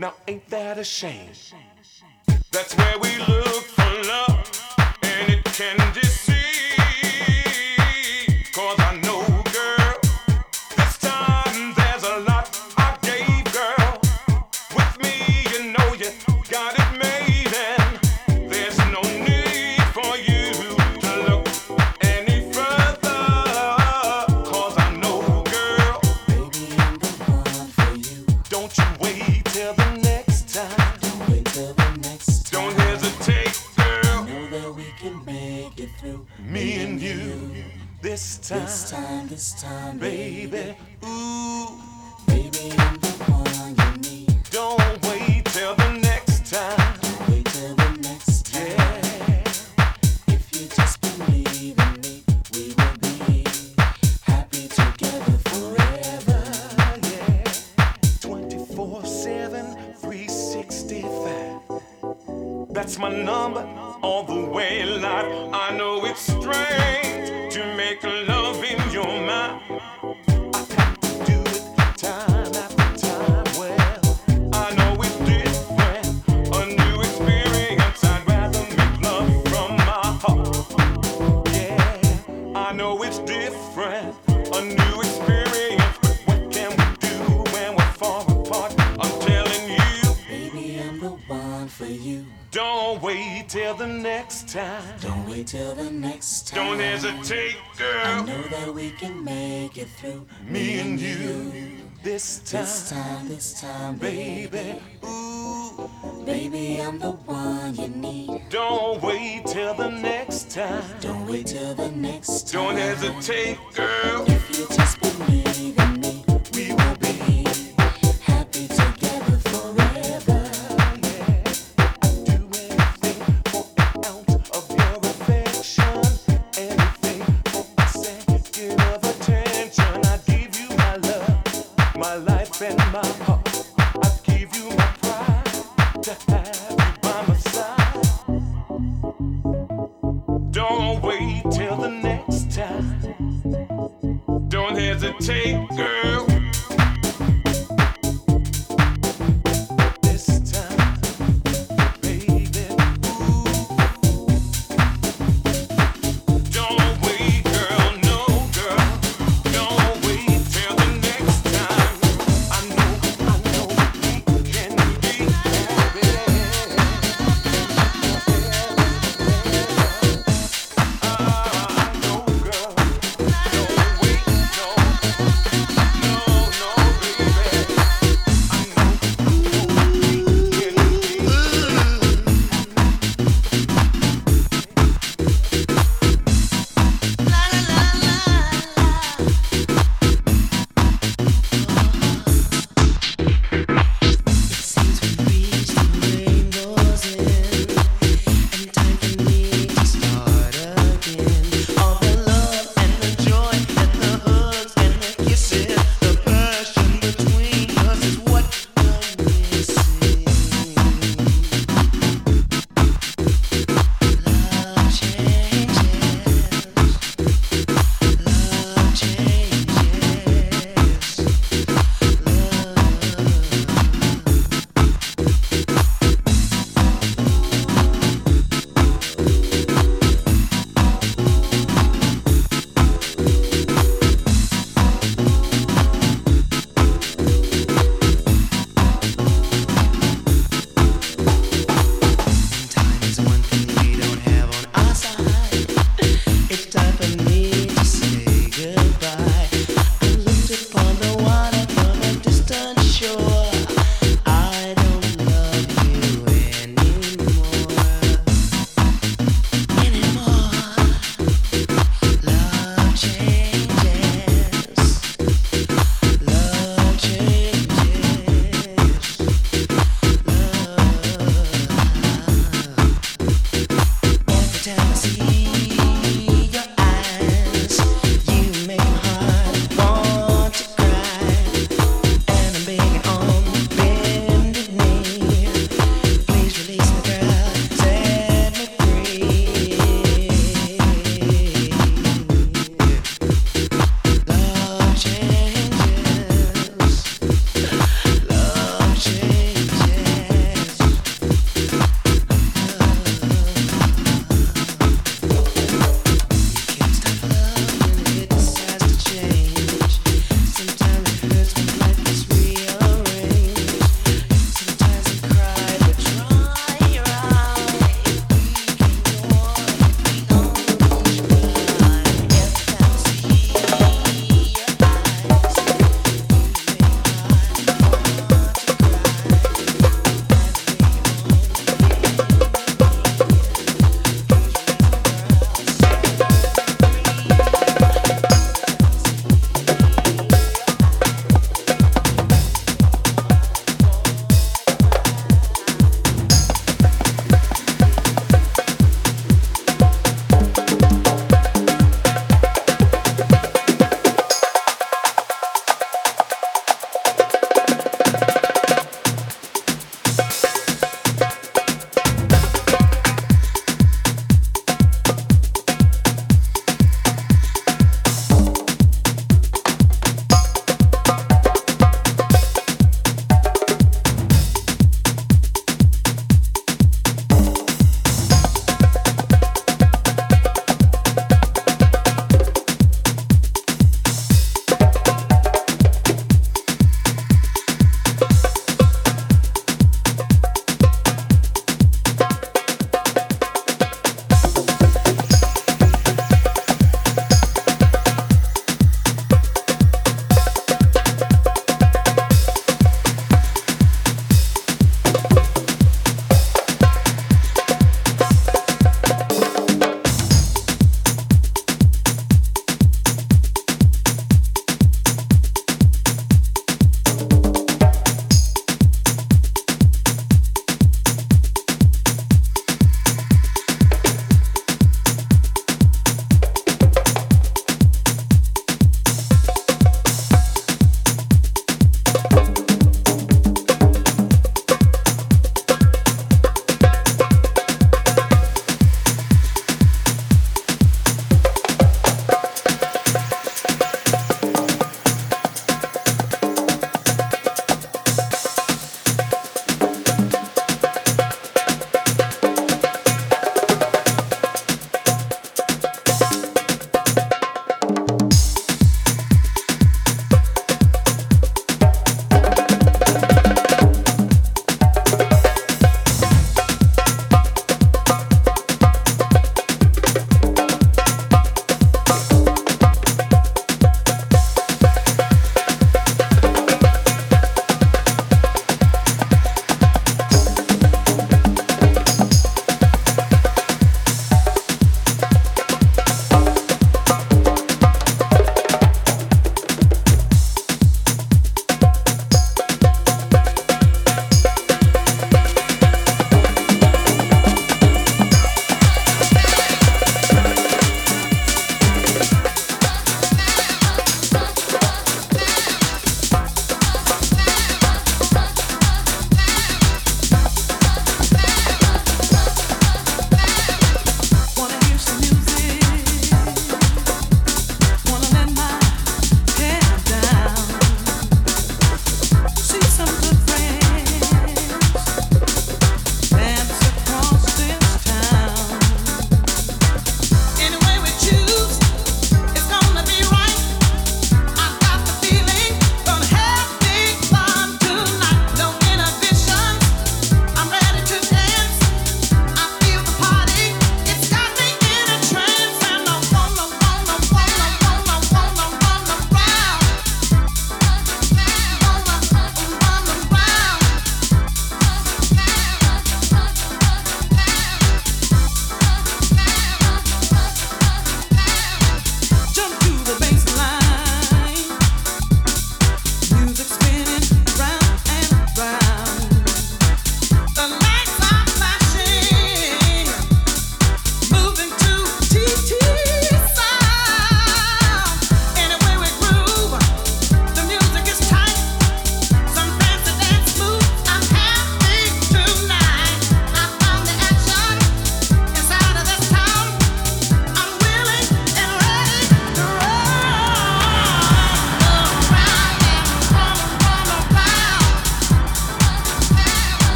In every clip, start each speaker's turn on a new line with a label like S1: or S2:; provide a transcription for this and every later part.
S1: Now, ain't that a shame? That's where we look for love, and it can just time, this time,
S2: this time,
S1: baby. Ooh,
S2: baby, I'm the one you need.
S1: Don't wait till the next time.
S2: Don't wait till the next time. If you just believe in me, we will be happy together forever. Yeah.
S1: 24 7, 365. That's my number all the way live. I know it's strange. till the next time.
S2: Don't
S1: hesitate, girl.
S2: I know that we can make it through.
S1: Me and you. This time,
S2: this
S1: time,
S2: this time, baby.
S1: Ooh,
S2: baby, I'm the one you need.
S1: Don't wait till the next time.
S2: Don't wait till the next time.
S1: Don't hesitate, girl.
S2: If you just believe in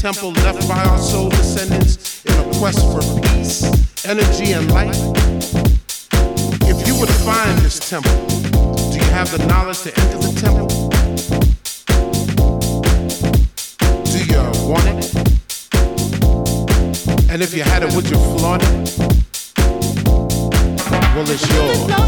S3: temple left by our soul descendants in a quest for peace, energy, and light. If you were to find this temple, do you have the knowledge to enter the temple? Do you want it? And if you had it, would you flaunt it? Well, it's yours.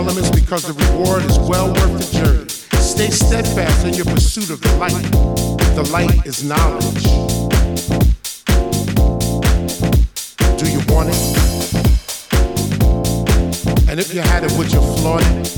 S3: Elements because the reward is well worth the journey. Stay steadfast in your pursuit of the light. The light is knowledge. Do you want it? And if you had it, would you flaunt it?